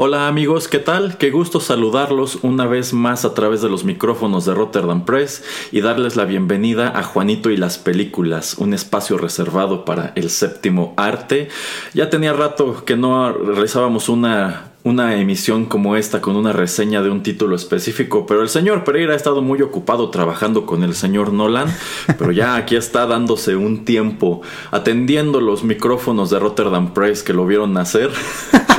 Hola amigos, ¿qué tal? Qué gusto saludarlos una vez más a través de los micrófonos de Rotterdam Press y darles la bienvenida a Juanito y las películas, un espacio reservado para el séptimo arte. Ya tenía rato que no realizábamos una una emisión como esta con una reseña de un título específico, pero el señor Pereira ha estado muy ocupado trabajando con el señor Nolan, pero ya aquí está dándose un tiempo atendiendo los micrófonos de Rotterdam Press que lo vieron nacer.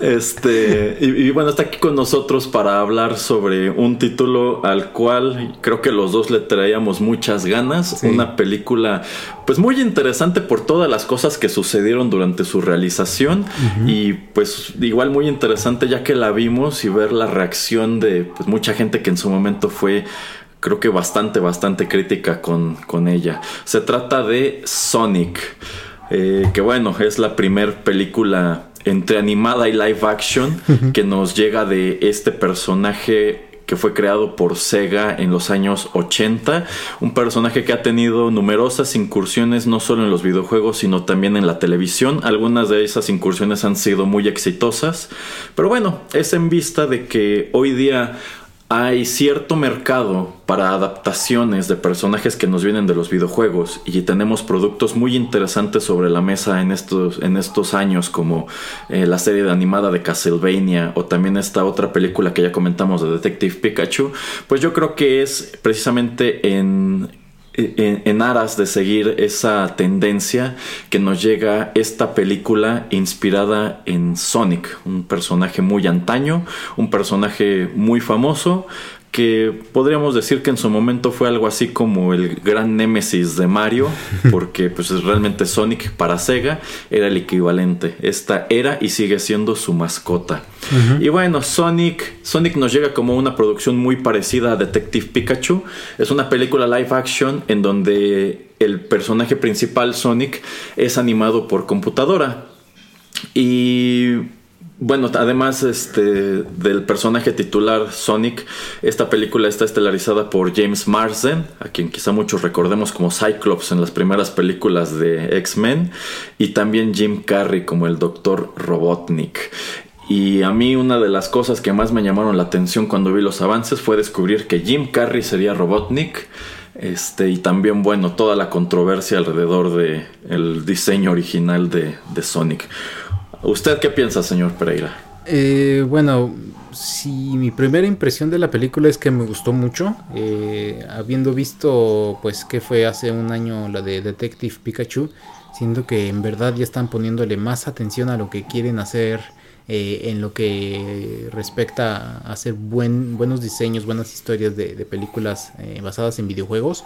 este, y, bueno, está aquí con nosotros para hablar sobre un título al cual creo que los dos le traíamos muchas ganas, una película pues muy interesante por todas las cosas que sucedieron durante su realización. Y pues igual muy interesante ya que la vimos y ver la reacción de pues, mucha gente que en su momento fue creo que bastante, bastante crítica con, con ella. Se trata de Sonic, eh, que bueno, es la primer película entre animada y live action que nos llega de este personaje que fue creado por Sega en los años 80, un personaje que ha tenido numerosas incursiones no solo en los videojuegos, sino también en la televisión. Algunas de esas incursiones han sido muy exitosas, pero bueno, es en vista de que hoy día hay cierto mercado para adaptaciones de personajes que nos vienen de los videojuegos y tenemos productos muy interesantes sobre la mesa en estos, en estos años como eh, la serie de animada de Castlevania o también esta otra película que ya comentamos de Detective Pikachu, pues yo creo que es precisamente en en, aras de seguir esa tendencia que nos llega esta película inspirada en Sonic, un personaje muy antaño, un personaje muy famoso que podríamos decir que en su momento fue algo así como el gran némesis de Mario, porque pues realmente Sonic para Sega era el equivalente. Esta era y sigue siendo su mascota. Y bueno, Sonic, Sonic nos llega como una producción muy parecida a Detective Pikachu. Es una película live action en donde el personaje principal, Sonic, es animado por computadora. Y bueno, además este, del personaje titular Sonic, esta película está estelarizada por James Marsden, a quien quizá muchos recordemos como Cyclops en las primeras películas de X-Men, y también Jim Carrey como el Dr. Robotnik. Y a mí una de las cosas que más me llamaron la atención cuando vi los avances fue descubrir que Jim Carrey sería Robotnik. Este, y también, bueno, toda la controversia alrededor del el diseño original de, de Sonic. ¿Usted qué piensa, señor Pereira? Eh, bueno, si mi primera impresión de la película es que me gustó mucho. Eh, habiendo visto, pues, que fue hace un año la de Detective Pikachu, siento que en verdad ya están poniéndole más atención a lo que quieren hacer. Eh, en lo que respecta a hacer buen, buenos diseños, buenas historias de, películas basadas en videojuegos.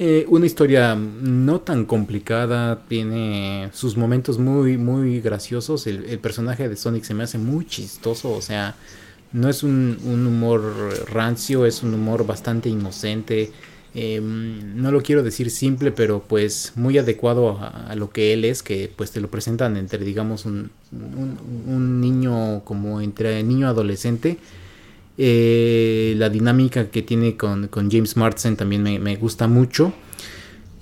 Eh, una historia no tan complicada, tiene sus momentos muy, muy graciosos. El, personaje de Sonic se me hace muy chistoso, o sea, no es un, humor rancio, es un humor bastante inocente. Em, no lo quiero decir simple, pero pues muy adecuado a, lo que él es, que pues te lo presentan entre, digamos, un, un niño como entre niño adolescente eh, la dinámica que tiene con, James Marsden también me, gusta mucho.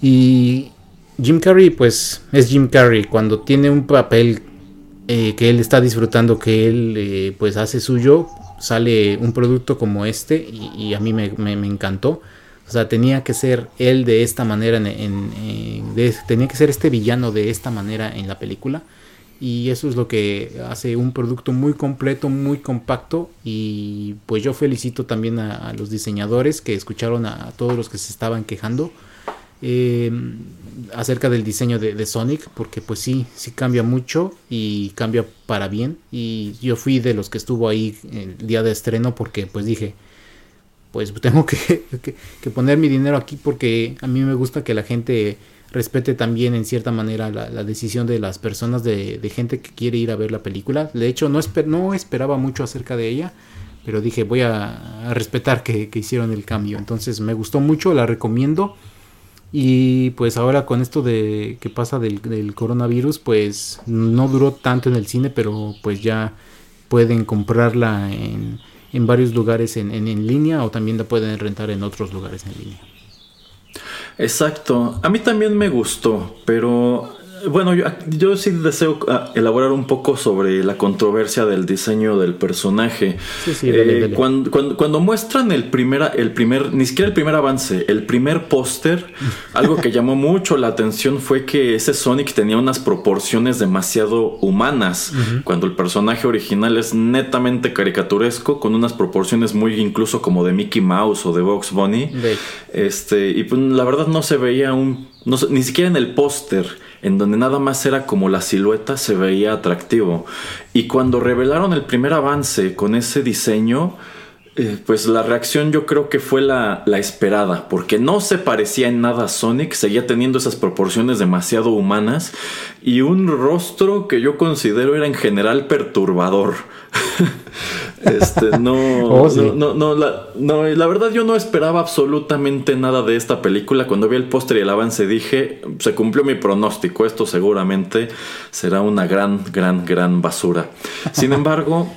Y Jim Carrey, pues es Jim Carrey. Cuando tiene un papel eh, que él está disfrutando, que él eh, pues hace suyo, sale un producto como este y, a mí me, encantó. O sea, tenía que ser él de esta manera, tenía que ser este villano de esta manera en la película y eso es lo que hace un producto muy completo, muy compacto y pues yo felicito también a, los diseñadores que escucharon a, todos los que se estaban quejando eh, acerca del diseño de, Sonic, porque pues sí, sí cambia mucho y cambia para bien. Y yo fui de los que estuvo ahí el día de estreno porque pues dije, pues tengo que, que, poner mi dinero aquí porque a mí me gusta que la gente respete también en cierta manera la, decisión de las personas, de, gente que quiere ir a ver la película. De hecho, no, esper, no esperaba mucho acerca de ella, pero dije, voy a, respetar que, hicieron el cambio. Entonces me gustó mucho, la recomiendo. Y pues ahora con esto de que pasa del, coronavirus, pues no duró tanto en el cine, pero pues ya pueden comprarla en, en varios lugares en, en, línea o también la pueden rentar en otros lugares en línea. Exacto, a mí también me gustó, pero bueno, yo, yo, sí deseo ah, elaborar un poco sobre la controversia del diseño del personaje. Sí, sí, dale, eh, dale. Cuando, cuando, cuando, muestran el primer, el primer, ni siquiera el primer avance, el primer póster, algo que llamó mucho la atención fue que ese Sonic tenía unas proporciones demasiado humanas, uh -huh. cuando el personaje original es netamente caricaturesco, con unas proporciones muy incluso como de Mickey Mouse o de Box Bunny. De... Este, y pues la verdad no se veía un, no, ni siquiera en el póster en donde nada más era como la silueta, se veía atractivo. Y cuando revelaron el primer avance con ese diseño, eh, pues la reacción yo creo que fue la, la, esperada, porque no se parecía en nada a Sonic, seguía teniendo esas proporciones demasiado humanas y un rostro que yo considero era en general perturbador. este, no, oh, sí. no, no, no, la, no, la verdad yo no esperaba absolutamente nada de esta película. Cuando vi el póster y el avance dije, se cumplió mi pronóstico, esto seguramente será una gran, gran, gran basura. Sin embargo...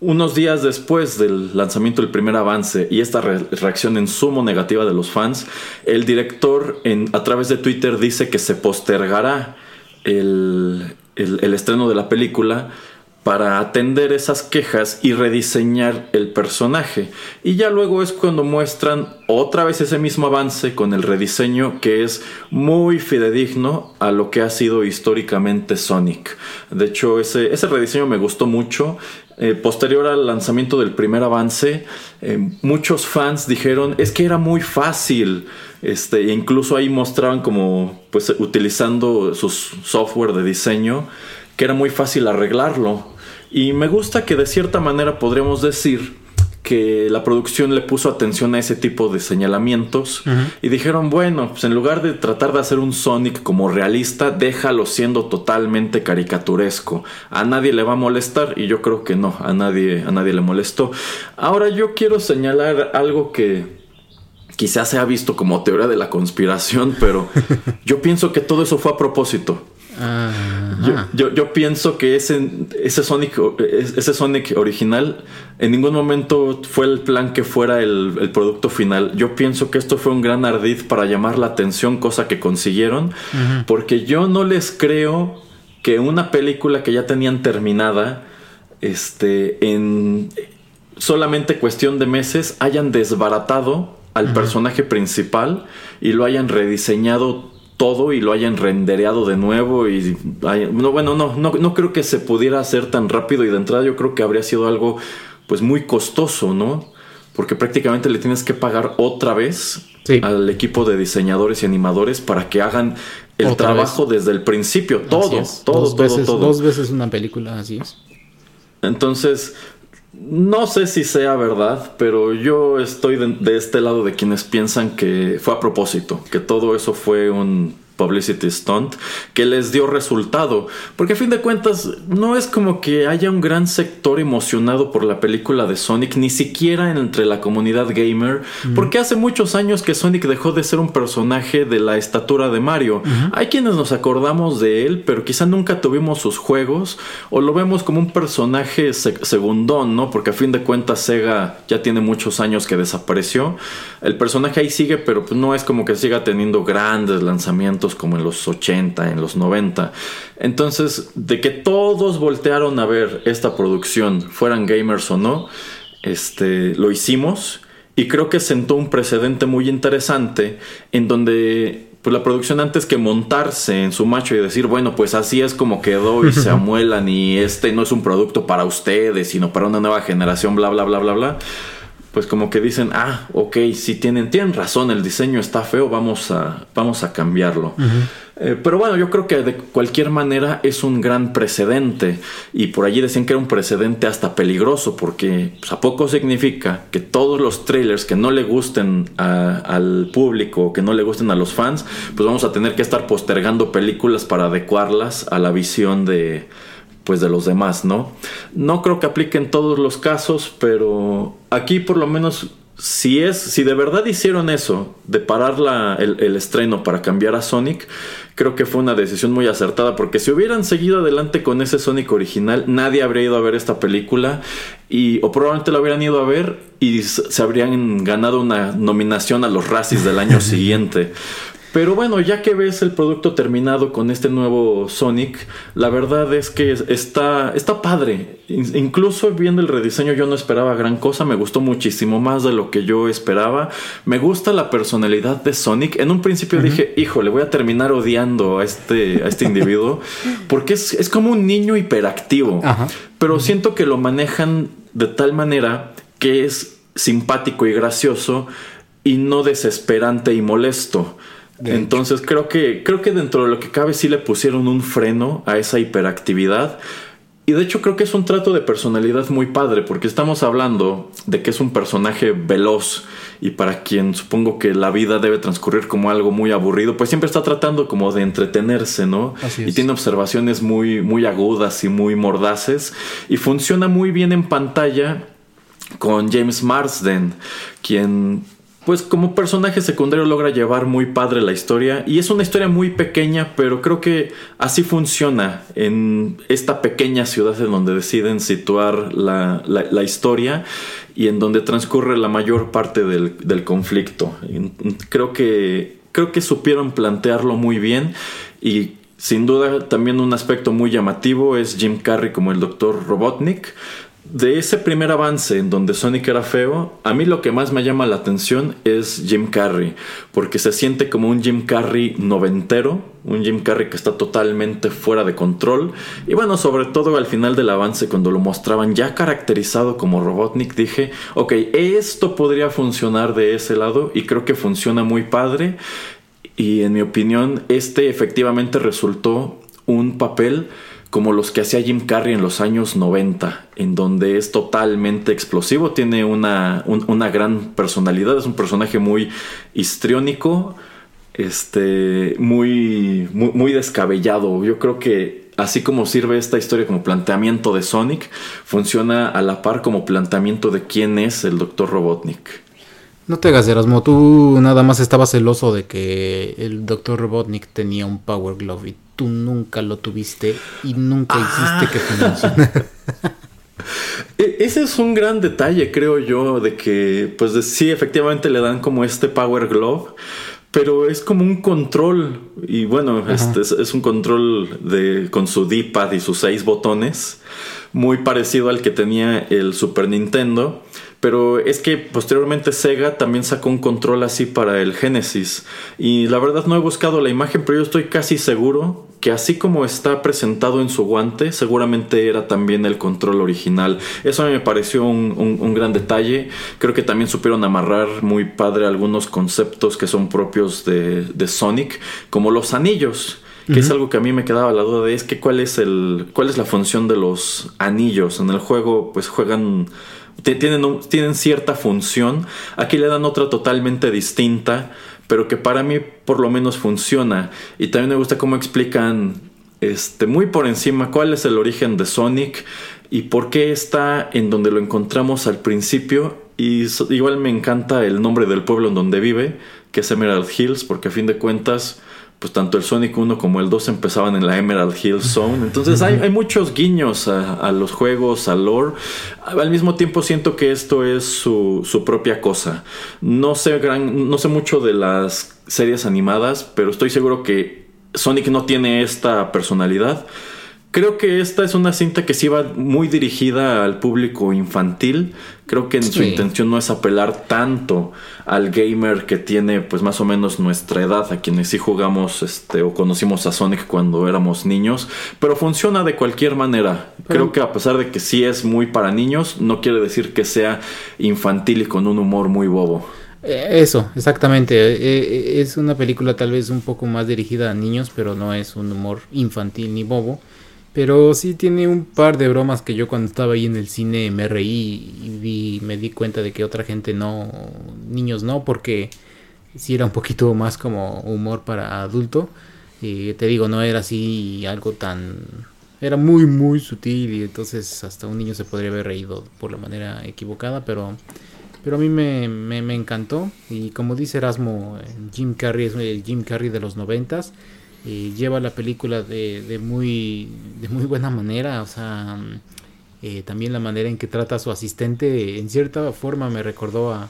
Unos días después del lanzamiento del primer avance y esta re reacción en sumo negativa de los fans, el director en, a través de Twitter dice que se postergará el, estreno de la película para atender esas quejas y rediseñar el personaje. Y ya luego es cuando muestran otra vez ese mismo avance con el rediseño que es muy fidedigno a lo que ha sido históricamente Sonic. De hecho, ese rediseño me gustó mucho. Eh, posterior al lanzamiento del primer avance, eh, muchos fans dijeron es que era muy fácil. Este, e incluso ahí mostraban como pues utilizando sus software de diseño que era muy fácil arreglarlo. Y me gusta que de cierta manera podríamos decir que la producción le puso atención a ese tipo de señalamientos uh -huh. y dijeron, bueno, pues en lugar de tratar de hacer un Sonic como realista, déjalo siendo totalmente caricaturesco. A nadie le va a molestar y yo creo que no, a nadie, a nadie le molestó. Ahora yo quiero señalar algo que quizás se ha visto como teoría de la conspiración, pero yo pienso que todo eso fue a propósito. Yo, yo, yo, pienso que ese, ese, Sonic, ese Sonic original en ningún momento fue el plan que fuera el, el, producto final. Yo pienso que esto fue un gran ardid para llamar la atención, cosa que consiguieron, uh -huh. porque yo no les creo que una película que ya tenían terminada, este, en solamente cuestión de meses, hayan desbaratado al uh -huh. personaje principal y lo hayan rediseñado todo y lo hayan rendereado de nuevo y no, bueno no, no no creo que se pudiera hacer tan rápido y de entrada yo creo que habría sido algo pues muy costoso no porque prácticamente le tienes que pagar otra vez sí. al equipo de diseñadores y animadores para que hagan el otra trabajo vez. desde el principio. Todo todo dos todo, veces, todo. dos veces una película así es. Entonces no sé si sea verdad, pero yo estoy de, este lado de quienes piensan que fue a propósito, que todo eso fue un publicity stunt que les dio resultado. Porque a fin de cuentas no es como que haya un gran sector emocionado por la película de Sonic, ni siquiera entre la comunidad gamer, mm. porque hace muchos años que Sonic dejó de ser un personaje de la estatura de Mario. Hay quienes nos acordamos de él, pero quizá nunca tuvimos sus juegos o lo vemos como un personaje seg segundón, ¿no? Porque a fin de cuentas Sega ya tiene muchos años que desapareció. El personaje ahí sigue, pero pues no es como que siga teniendo grandes lanzamientos como en los 80, en los 90. Entonces, de que todos voltearon a ver esta producción, fueran gamers o no, este, lo hicimos y creo que sentó un precedente muy interesante en donde pues la producción antes que montarse en su macho y decir, bueno, pues así es como quedó y se amuelan y este no es un producto para ustedes, sino para una nueva generación, bla, bla, bla, bla, bla pues como que dicen, ah, ok, si tienen, tienen razón, el diseño está feo, vamos a, vamos a cambiarlo. Eh, pero bueno, yo creo que de cualquier manera es un gran precedente y por allí decían que era un precedente hasta peligroso porque pues, a poco significa que todos los trailers que no le gusten al público, que no le gusten a los fans, pues vamos a tener que estar postergando películas para adecuarlas a la visión de pues de los demás, ¿no? No creo que aplique en todos los casos, pero aquí por lo menos si es, si de verdad hicieron eso, de parar la, el, estreno para cambiar a Sonic, creo que fue una decisión muy acertada, porque si hubieran seguido adelante con ese Sonic original, nadie habría ido a ver esta película y o probablemente la hubieran ido a ver y se habrían ganado una nominación a los Razzies del año siguiente. Pero bueno, ya que ves el producto terminado con este nuevo Sonic, la verdad es que está, está padre. Incluso viendo el rediseño yo no esperaba gran cosa, me gustó muchísimo más de lo que yo esperaba. Me gusta la personalidad de Sonic. En un principio dije, hijo, le voy a terminar odiando a este, a este individuo, porque es, como un niño hiperactivo. Pero siento que lo manejan de tal manera que es simpático y gracioso y no desesperante y molesto. Entonces creo que, creo que dentro de lo que cabe sí le pusieron un freno a esa hiperactividad. Y de hecho creo que es un trato de personalidad muy padre, porque estamos hablando de que es un personaje veloz y para quien supongo que la vida debe transcurrir como algo muy aburrido, pues siempre está tratando como de entretenerse, ¿no? Y tiene observaciones muy, muy agudas y muy mordaces y funciona muy bien en pantalla con James Marsden, quien pues como personaje secundario logra llevar muy padre la historia y es una historia muy pequeña, pero creo que así funciona en esta pequeña ciudad en donde deciden situar la, historia y en donde transcurre la mayor parte del, del conflicto. Creo que, creo que supieron plantearlo muy bien y sin duda también un aspecto muy llamativo es Jim Carrey como el Dr. Robotnik de ese primer avance en donde Sonic era feo, a mí lo que más me llama la atención es Jim Carrey, porque se siente como un Jim Carrey noventero, un Jim Carrey que está totalmente fuera de control. Y bueno, sobre todo al final del avance, cuando lo mostraban ya caracterizado como Robotnik, dije, ok, esto podría funcionar de ese lado y creo que funciona muy padre. Y en mi opinión, este efectivamente resultó un papel como los que hacía Jim Carrey en los años 90, en donde es totalmente explosivo, tiene una, una gran personalidad, es un personaje muy histriónico, este, muy, muy, descabellado. Yo creo que así como sirve esta historia como planteamiento de Sonic, funciona a la par como planteamiento de quién es el Dr. Robotnik. No te hagas Erasmo, tú nada más estabas celoso de que el Dr. Robotnik tenía un Power Glove tú nunca lo tuviste y nunca hiciste que funcionara. E, ese es un gran detalle, creo yo, de que, pues sí, efectivamente le dan como este Power Glove, pero es como un control, y bueno, este es, un control de, con su D-pad y sus seis botones, muy parecido al que tenía el Super Nintendo. Pero es que posteriormente Sega también sacó un control así para el Genesis. Y la verdad no he buscado la imagen, pero yo estoy casi seguro que así como está presentado en su guante, seguramente era también el control original. Eso me pareció un, gran detalle. Creo que también supieron amarrar muy padre algunos conceptos que son propios de, de Sonic, como los anillos que es algo que a mí me quedaba la duda de es que cuál es el cuál es la función de los anillos en el juego pues juegan tienen, tienen cierta función. Aquí le dan otra totalmente distinta, pero que para mí por lo menos funciona. Y también me gusta cómo explican este, muy por encima cuál es el origen de Sonic y por qué está en donde lo encontramos al principio. Y igual me encanta el nombre del pueblo en donde vive, que es Emerald Hills, porque a fin de cuentas pues tanto el Sonic 1 como el 2 empezaban en la Emerald Hill Zone. Entonces hay, muchos guiños a, los juegos, al lore. Al mismo tiempo siento que esto es su, propia cosa. No sé, gran, no sé mucho de las series animadas, pero estoy seguro que Sonic no tiene esta personalidad. Creo que esta es una cinta que sí va muy dirigida al público infantil. Creo que en su intención no es apelar tanto al gamer que tiene pues más o menos nuestra edad, a quienes sí jugamos este o conocimos a Sonic cuando éramos niños, pero funciona de cualquier manera. Creo que a pesar de que sí es muy para niños, no quiere decir que sea infantil y con un humor muy bobo. Eh, eso, exactamente. Eh, eh, es una película tal vez un poco más dirigida a niños, pero no es un humor infantil ni bobo. Pero sí tiene un par de bromas que yo cuando estaba ahí en el cine me reí y me di cuenta de que otra gente no, niños no, porque sí era un poquito más como humor para adulto. Y te digo, no era así algo tan... Era muy, muy sutil y entonces hasta un niño se podría haber reído por la manera equivocada, pero, pero a mí me, me, me encantó. Y como dice Erasmo, Jim Carrey es el Jim Carrey de los noventas lleva la película de, de, muy, de muy buena manera, o sea, eh, también la manera en que trata a su asistente, en cierta forma me recordó a,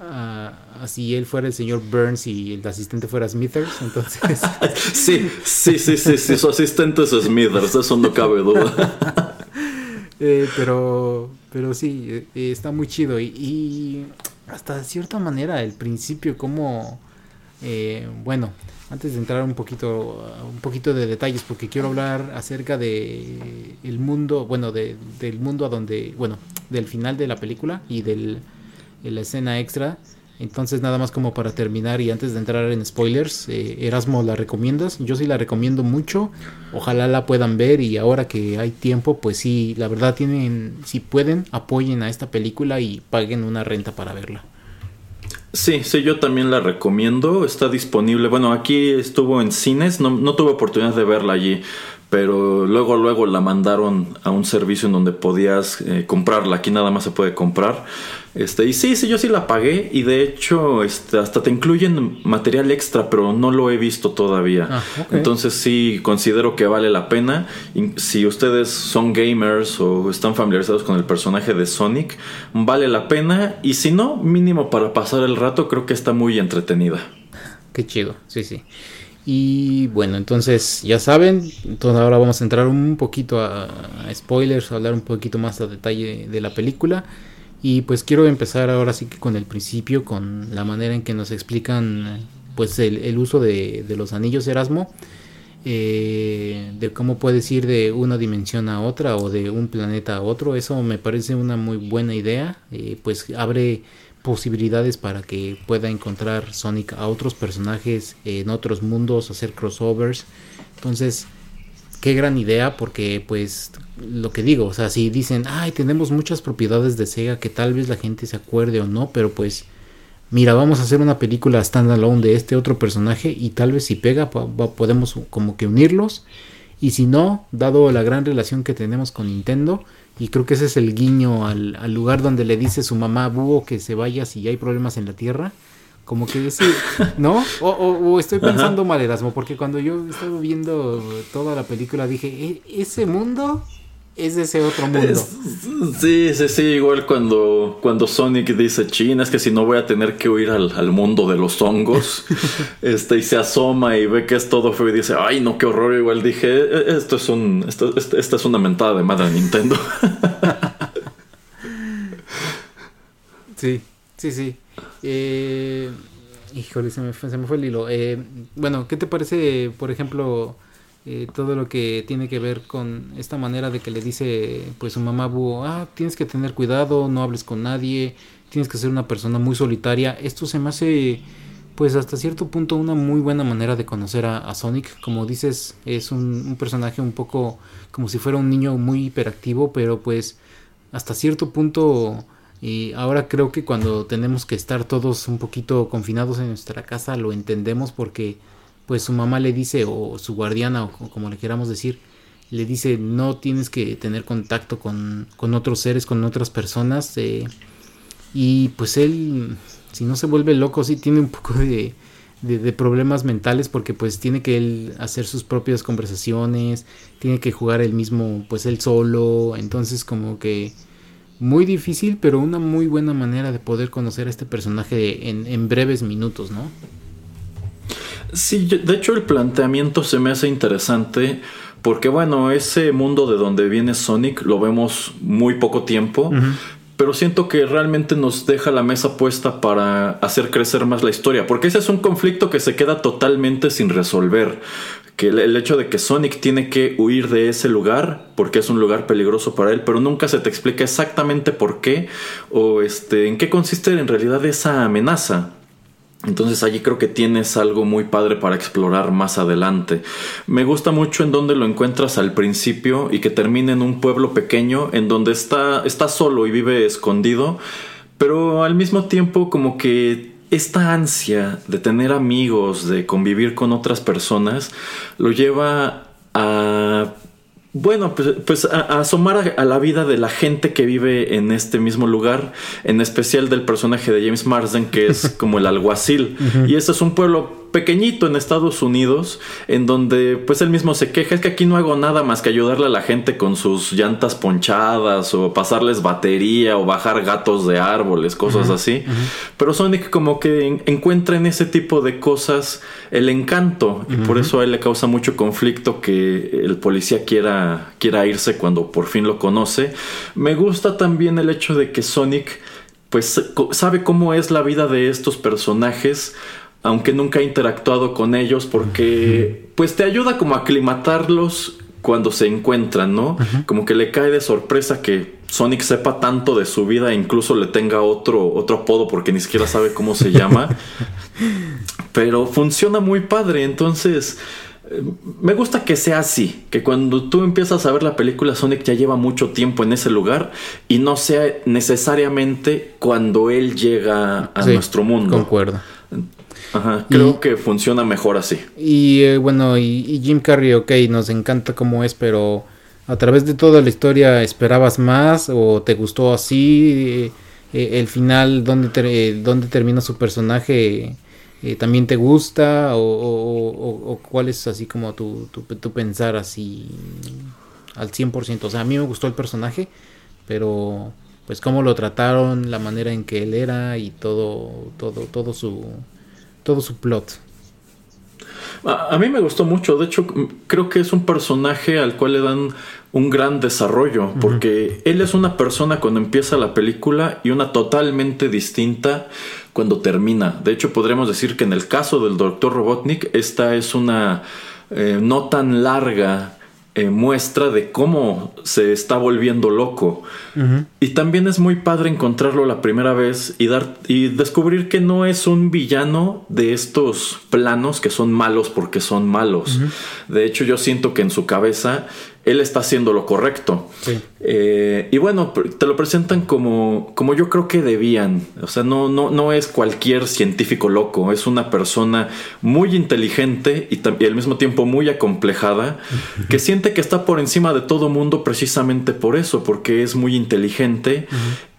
a, si él fuera el señor Burns y el asistente fuera Smithers, entonces... sí, sí, sí, sí, sí, su asistente es Smithers, eso no cabe duda. Eh, pero, pero sí, eh, está muy chido y, y, hasta de cierta manera el principio como, bueno, antes de entrar un poquito un poquito de detalles porque quiero hablar acerca de el mundo bueno de, del mundo a donde bueno del final de la película y del de la escena extra. Entonces nada más como para terminar y antes de entrar en spoilers eh, Erasmo la recomiendas yo sí la recomiendo mucho. Ojalá la puedan ver y ahora que hay tiempo pues sí la verdad tienen si pueden apoyen a esta película y paguen una renta para verla Sí, sí, yo también la recomiendo. Está disponible. Bueno, aquí estuvo en cines. No, no tuve oportunidad de verla allí pero luego luego la mandaron a un servicio en donde podías eh, comprarla. Aquí nada más se puede comprar. Este y sí sí yo sí la pagué y de hecho este, hasta te incluyen material extra pero no lo he visto todavía. Ah, entonces sí considero que vale la pena. Si ustedes son gamers o están familiarizados con el personaje de Sonic vale la pena. Y si no mínimo para pasar el rato creo que está muy entretenida. Qué chido. Sí sí y bueno, entonces ya saben, entonces ahora vamos a entrar un poquito a, spoilers, a hablar un poquito más a detalle de la película. Y pues quiero empezar ahora sí que con el principio, con la manera en que nos explican pues el, uso de, los anillos Erasmo. Eh, de cómo puedes ir de una dimensión a otra o de un planeta a otro. Eso me parece una muy buena idea. Eh, pues abre posibilidades para que pueda encontrar Sonic a otros personajes en otros mundos, hacer crossovers. Entonces, qué gran idea porque pues lo que digo, o sea, si dicen, ay, tenemos muchas propiedades de Sega que tal vez la gente se acuerde o no, pero pues mira, vamos a hacer una película standalone de este otro personaje y tal vez si pega podemos como que unirlos y si no, dado la gran relación que tenemos con Nintendo, y creo que ese es el guiño al, lugar donde le dice su mamá Búho que se vaya si hay problemas en la Tierra. Como que ese, ¿no? O, estoy pensando mal, Erasmo, porque cuando yo estaba viendo toda la película dije, ¿E-, ¿ese mundo es ese otro mundo. sí, sí, sí, igual cuando, cuando Sonic dice, China, es que si no voy a tener que huir al, mundo de los hongos, este, y se asoma y ve que es todo feo y dice, ay, no, qué horror, igual dije, e, esto es un, esto, este, esta es una mentada de madre Nintendo. sí, sí, sí. Eh, híjole, se me, fue, se me fue el hilo. Eh, bueno, ¿qué te parece, por ejemplo eh, todo lo que tiene que ver con esta manera de que le dice pues su mamá búho, ah, tienes que tener cuidado, no hables con nadie, tienes que ser una persona muy solitaria. Esto se me hace pues hasta cierto punto una muy buena manera de conocer a, Sonic. Como dices, es un, personaje un poco como si fuera un niño muy hiperactivo, pero pues hasta cierto punto... Y ahora creo que cuando tenemos que estar todos un poquito confinados en nuestra casa lo entendemos porque pues su mamá le dice, o su guardiana, o como le queramos decir, le dice, no tienes que tener contacto con, con otros seres, con otras personas. Eh, y pues él, si no se vuelve loco, sí tiene un poco de, de, problemas mentales porque pues tiene que él hacer sus propias conversaciones, tiene que jugar el mismo, pues él solo. Entonces como que muy difícil, pero una muy buena manera de poder conocer a este personaje en, en breves minutos, ¿no? Sí, de hecho el planteamiento se me hace interesante porque bueno, ese mundo de donde viene Sonic lo vemos muy poco tiempo, pero siento que realmente nos deja la mesa puesta para hacer crecer más la historia, porque ese es un conflicto que se queda totalmente sin resolver. Que el hecho de que Sonic tiene que huir de ese lugar porque es un lugar peligroso para él, pero nunca se te explica exactamente por qué o este en qué consiste en realidad esa amenaza. Entonces allí creo que tienes algo muy padre para explorar más adelante. Me gusta mucho en donde lo encuentras al principio y que termina en un pueblo pequeño en donde está, está solo y vive escondido, pero al mismo tiempo como que esta ansia de tener amigos, de convivir con otras personas, lo lleva a bueno, pues, pues a, asomar a, la vida de la gente que vive en este mismo lugar, en especial del personaje de James Marsden, que es como el alguacil. Y este es un pueblo pequeñito en Estados Unidos, en donde pues él mismo se queja, es que aquí no hago nada más que ayudarle a la gente con sus llantas ponchadas o pasarles batería o bajar gatos de árboles, cosas así. Pero Sonic como que encuentra en ese tipo de cosas el encanto y por eso a él le causa mucho conflicto que el policía quiera, quiera irse cuando por fin lo conoce. Me gusta también el hecho de que Sonic pues sabe cómo es la vida de estos personajes aunque nunca he interactuado con ellos porque pues te ayuda como a aclimatarlos cuando se encuentran, ¿no? Como que le cae de sorpresa que Sonic sepa tanto de su vida e incluso le tenga otro, otro apodo porque ni siquiera sabe cómo se llama. Pero funciona muy padre, entonces eh, me gusta que sea así, que cuando tú empiezas a ver la película Sonic ya lleva mucho tiempo en ese lugar y no sea necesariamente cuando él llega a nuestro mundo. Concuerdo. Ajá, creo que funciona mejor así. Y eh, bueno, y, Jim Carrey, ok, nos encanta cómo es, pero a través de toda la historia, ¿esperabas más o te gustó así? Eh, el final, ¿dónde, termina su personaje? Eh, ¿También te gusta? O, cuál es así como tu, tu, tu, pensar así al 100%? O sea, a mí me gustó el personaje, pero pues cómo lo trataron, la manera en que él era y todo, todo, todo su todo su plot. A, mí me gustó mucho, de hecho creo que es un personaje al cual le dan un gran desarrollo, porque él es una persona cuando empieza la película y una totalmente distinta cuando termina. De hecho podríamos decir que en el caso del Dr. Robotnik, esta es una eh, no tan larga eh, muestra de cómo se está volviendo loco. Y también es muy padre encontrarlo la primera vez y, dar, y descubrir que no es un villano de estos planos que son malos porque son malos. De hecho, yo siento que en su cabeza él está haciendo lo correcto. Eh, y bueno, te lo presentan como, como yo creo que debían. O sea, no, no, no es cualquier científico loco, es una persona muy inteligente y, y al mismo tiempo muy acomplejada, que siente que está por encima de todo mundo precisamente por eso, porque es muy inteligente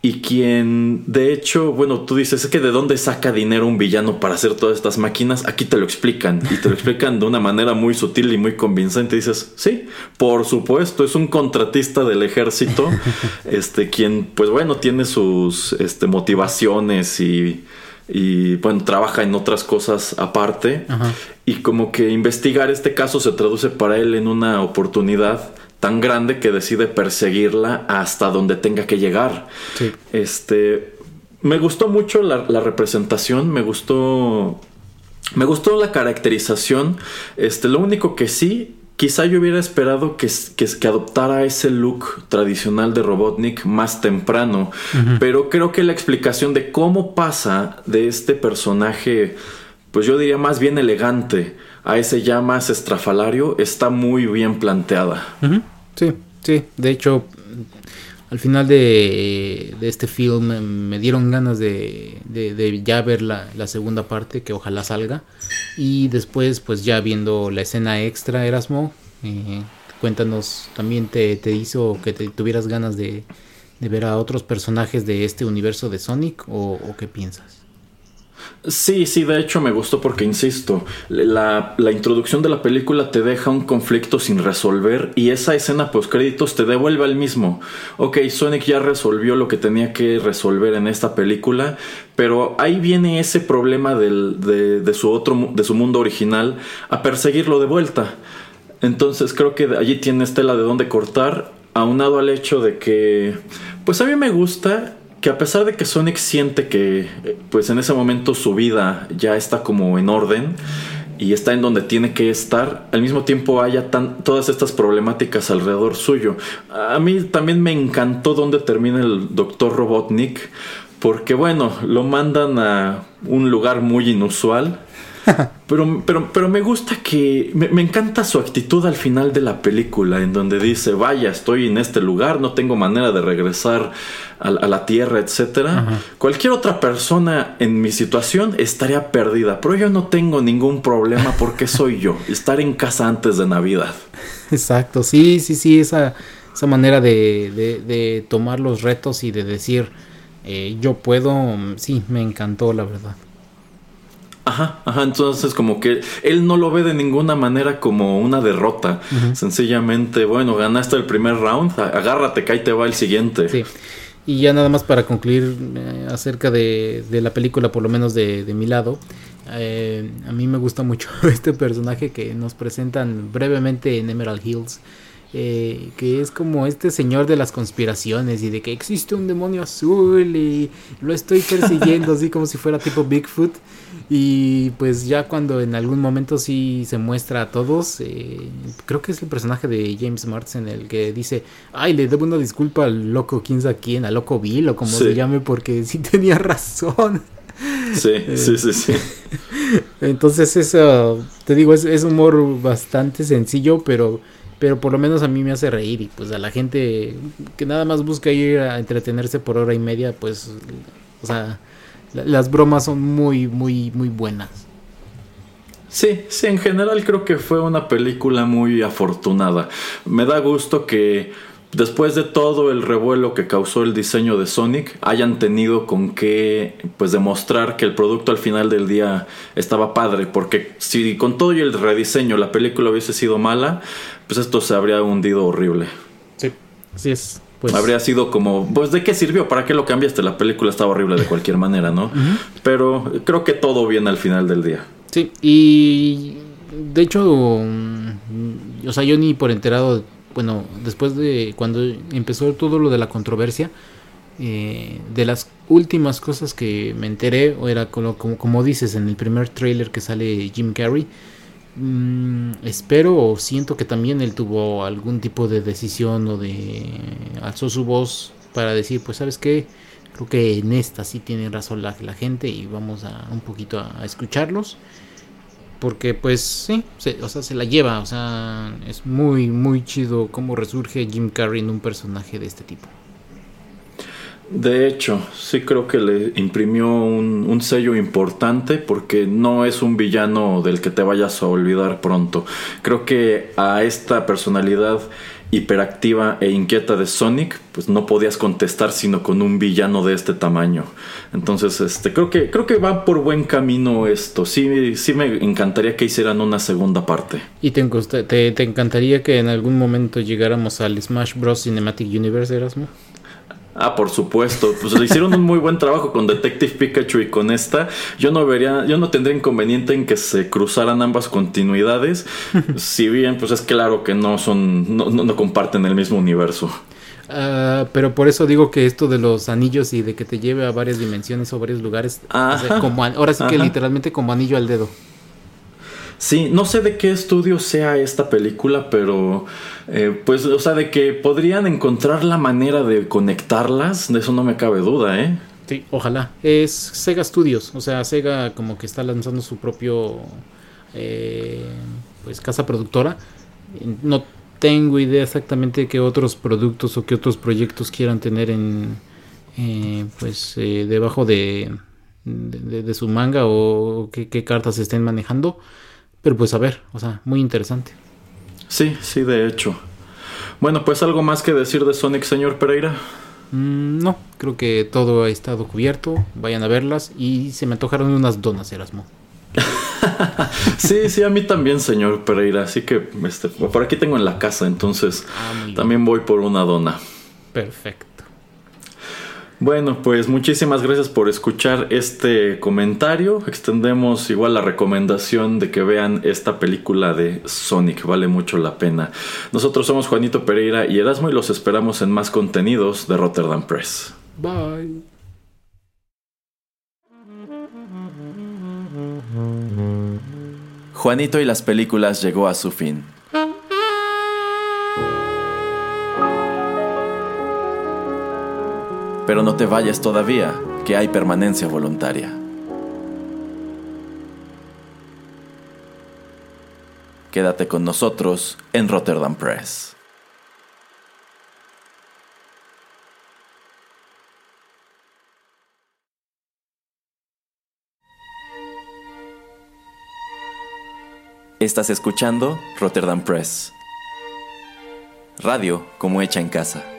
y quien, de hecho, bueno, tú dices, es que de dónde saca dinero un villano para hacer todas estas máquinas, aquí te lo explican y te lo explican de una manera muy sutil y muy convincente. Y dices, sí, por supuesto, es un contratista del ejército, este, quien, pues bueno, tiene sus este, motivaciones y, y bueno, trabaja en otras cosas aparte. Y como que investigar este caso se traduce para él en una oportunidad tan grande que decide perseguirla hasta donde tenga que llegar. Este, me gustó mucho la, representación, me gustó, me gustó la caracterización. Este, lo único que sí, quizá yo hubiera esperado que, que, adoptara ese look tradicional de Robotnik más temprano, pero creo que la explicación de cómo pasa de este personaje, pues yo diría más bien elegante, a ese ya más estrafalario está muy bien planteada. Sí, sí, de hecho, al final de, este film me dieron ganas de, ya ver la, segunda parte, que ojalá salga. Y después, pues ya viendo la escena extra, Erasmo, eh, cuéntanos, ¿también te, hizo que te tuvieras ganas de, ver a otros personajes de este universo de Sonic o qué piensas? Sí, sí, de hecho me gustó porque, insisto, la, introducción de la película te deja un conflicto sin resolver y esa escena post créditos te devuelve al mismo. Ok, Sonic ya resolvió lo que tenía que resolver en esta película, pero ahí viene ese problema del, de, de, su otro, de su mundo original a perseguirlo de vuelta. Entonces creo que allí tiene tela de dónde cortar, aunado al hecho de que, pues a mí me gusta que a pesar de que Sonic siente que pues en ese momento su vida ya está como en orden y está en donde tiene que estar, al mismo tiempo haya tan, todas estas problemáticas alrededor suyo. A mí también me encantó donde termina el Dr. Robotnik, porque bueno, lo mandan a un lugar muy inusual pero, pero, pero me gusta que. Me, encanta su actitud al final de la película, en donde dice: Vaya, estoy en este lugar, no tengo manera de regresar a, la tierra, etcétera. Cualquier otra persona en mi situación estaría perdida, pero yo no tengo ningún problema porque soy yo. Estar en casa antes de Navidad. Exacto, sí, sí, sí, esa, esa manera de, de, tomar los retos y de decir. Eh, yo puedo, sí, me encantó, la verdad. Ajá, ajá, entonces como que él no lo ve de ninguna manera como una derrota. Sencillamente, bueno, ganaste el primer round, agárrate, que ahí te va el siguiente. Sí. Y ya nada más para concluir eh, acerca de, la película, por lo menos de, mi lado, eh, a mí me gusta mucho este personaje que nos presentan brevemente en Emerald Hills. Eh, que es como este señor de las conspiraciones y de que existe un demonio azul y lo estoy persiguiendo, así como si fuera tipo Bigfoot. Y pues ya cuando en algún momento sí se muestra a todos, eh, creo que es el personaje de James Martin el que dice, ay, le debo una disculpa al loco quién sabe quién, al loco Bill o como se llame, porque sí tenía razón. Sí, sí, sí, sí. Entonces eso, te digo, es, es humor bastante sencillo, pero pero por lo menos a mí me hace reír y pues a la gente que nada más busca ir a entretenerse por hora y media, pues, o sea, las bromas son muy, muy, muy buenas. Sí, sí, en general creo que fue una película muy afortunada. Me da gusto que después de todo el revuelo que causó el diseño de Sonic, hayan tenido con qué pues demostrar que el producto al final del día estaba padre, porque si con todo y el rediseño la película hubiese sido mala, pues esto se habría hundido horrible. Sí, así es. Pues... Habría sido como, pues de qué sirvió, para qué lo cambiaste, la película estaba horrible de cualquier manera, ¿no? Pero creo que todo viene al final del día. Sí, y de hecho, mm, o sea, yo ni por enterado, bueno, después de cuando empezó todo lo de la controversia, eh, de las últimas cosas que me enteré, era como, como, como dices en el primer trailer que sale Jim Carrey, Mm, espero o siento que también él tuvo algún tipo de decisión o de alzó su voz para decir, pues sabes qué, creo que en esta sí tiene razón la, gente y vamos a un poquito a, escucharlos. Porque pues sí, o sea, se la lleva, o sea, es muy, muy chido cómo resurge Jim Carrey en un personaje de este tipo. De hecho, sí creo que le imprimió un, sello importante porque no es un villano del que te vayas a olvidar pronto. Creo que a esta personalidad hiperactiva e inquieta de Sonic, pues no podías contestar sino con un villano de este tamaño. Entonces, este, creo que, creo que va por buen camino esto. Sí, sí me encantaría que hicieran una segunda parte. ¿Y te, te, encantaría que en algún momento llegáramos al Smash Bros. Cinematic Universe, Erasmo? Ah, por supuesto. Pues le hicieron un muy buen trabajo con Detective Pikachu y con esta. Yo no vería, yo no tendría inconveniente en que se cruzaran ambas continuidades. si bien, pues es claro que no son, no, no, comparten el mismo universo. Uh, pero por eso digo que esto de los anillos y de que te lleve a varias dimensiones o varios lugares, como, ahora sí que literalmente como anillo al dedo. Sí, no sé de qué estudio sea esta película, pero eh, pues, o sea, de que podrían encontrar la manera de conectarlas, de eso no me cabe duda, ¿eh? Sí, ojalá. Es Sega Studios, o sea, Sega como que está lanzando su propio, eh, pues, casa productora. No tengo idea exactamente qué otros productos o qué otros proyectos quieran tener en, eh, pues, debajo de, de, su manga o qué, qué cartas estén manejando. Pero pues a ver, o sea, muy interesante. Sí, sí, de hecho. Bueno, pues algo más que decir de Sonic, señor Pereira. Mm, no, creo que todo ha estado cubierto. Vayan a verlas y se me antojaron unas donas, Erasmo. sí, sí, a mí también, señor Pereira. Así que este, por aquí tengo en la casa, entonces ah, también voy por una dona. Perfecto. Bueno, pues muchísimas gracias por escuchar este comentario. Extendemos igual la recomendación de que vean esta película de Sonic, vale mucho la pena. Nosotros somos Juanito Pereira y Erasmo y los esperamos en más contenidos de Rotterdam Press. Bye. Juanito y las películas llegó a su fin. Pero no te vayas todavía, que hay permanencia voluntaria. Quédate con nosotros en Rotterdam Press. Estás escuchando Rotterdam Press. Radio como hecha en casa.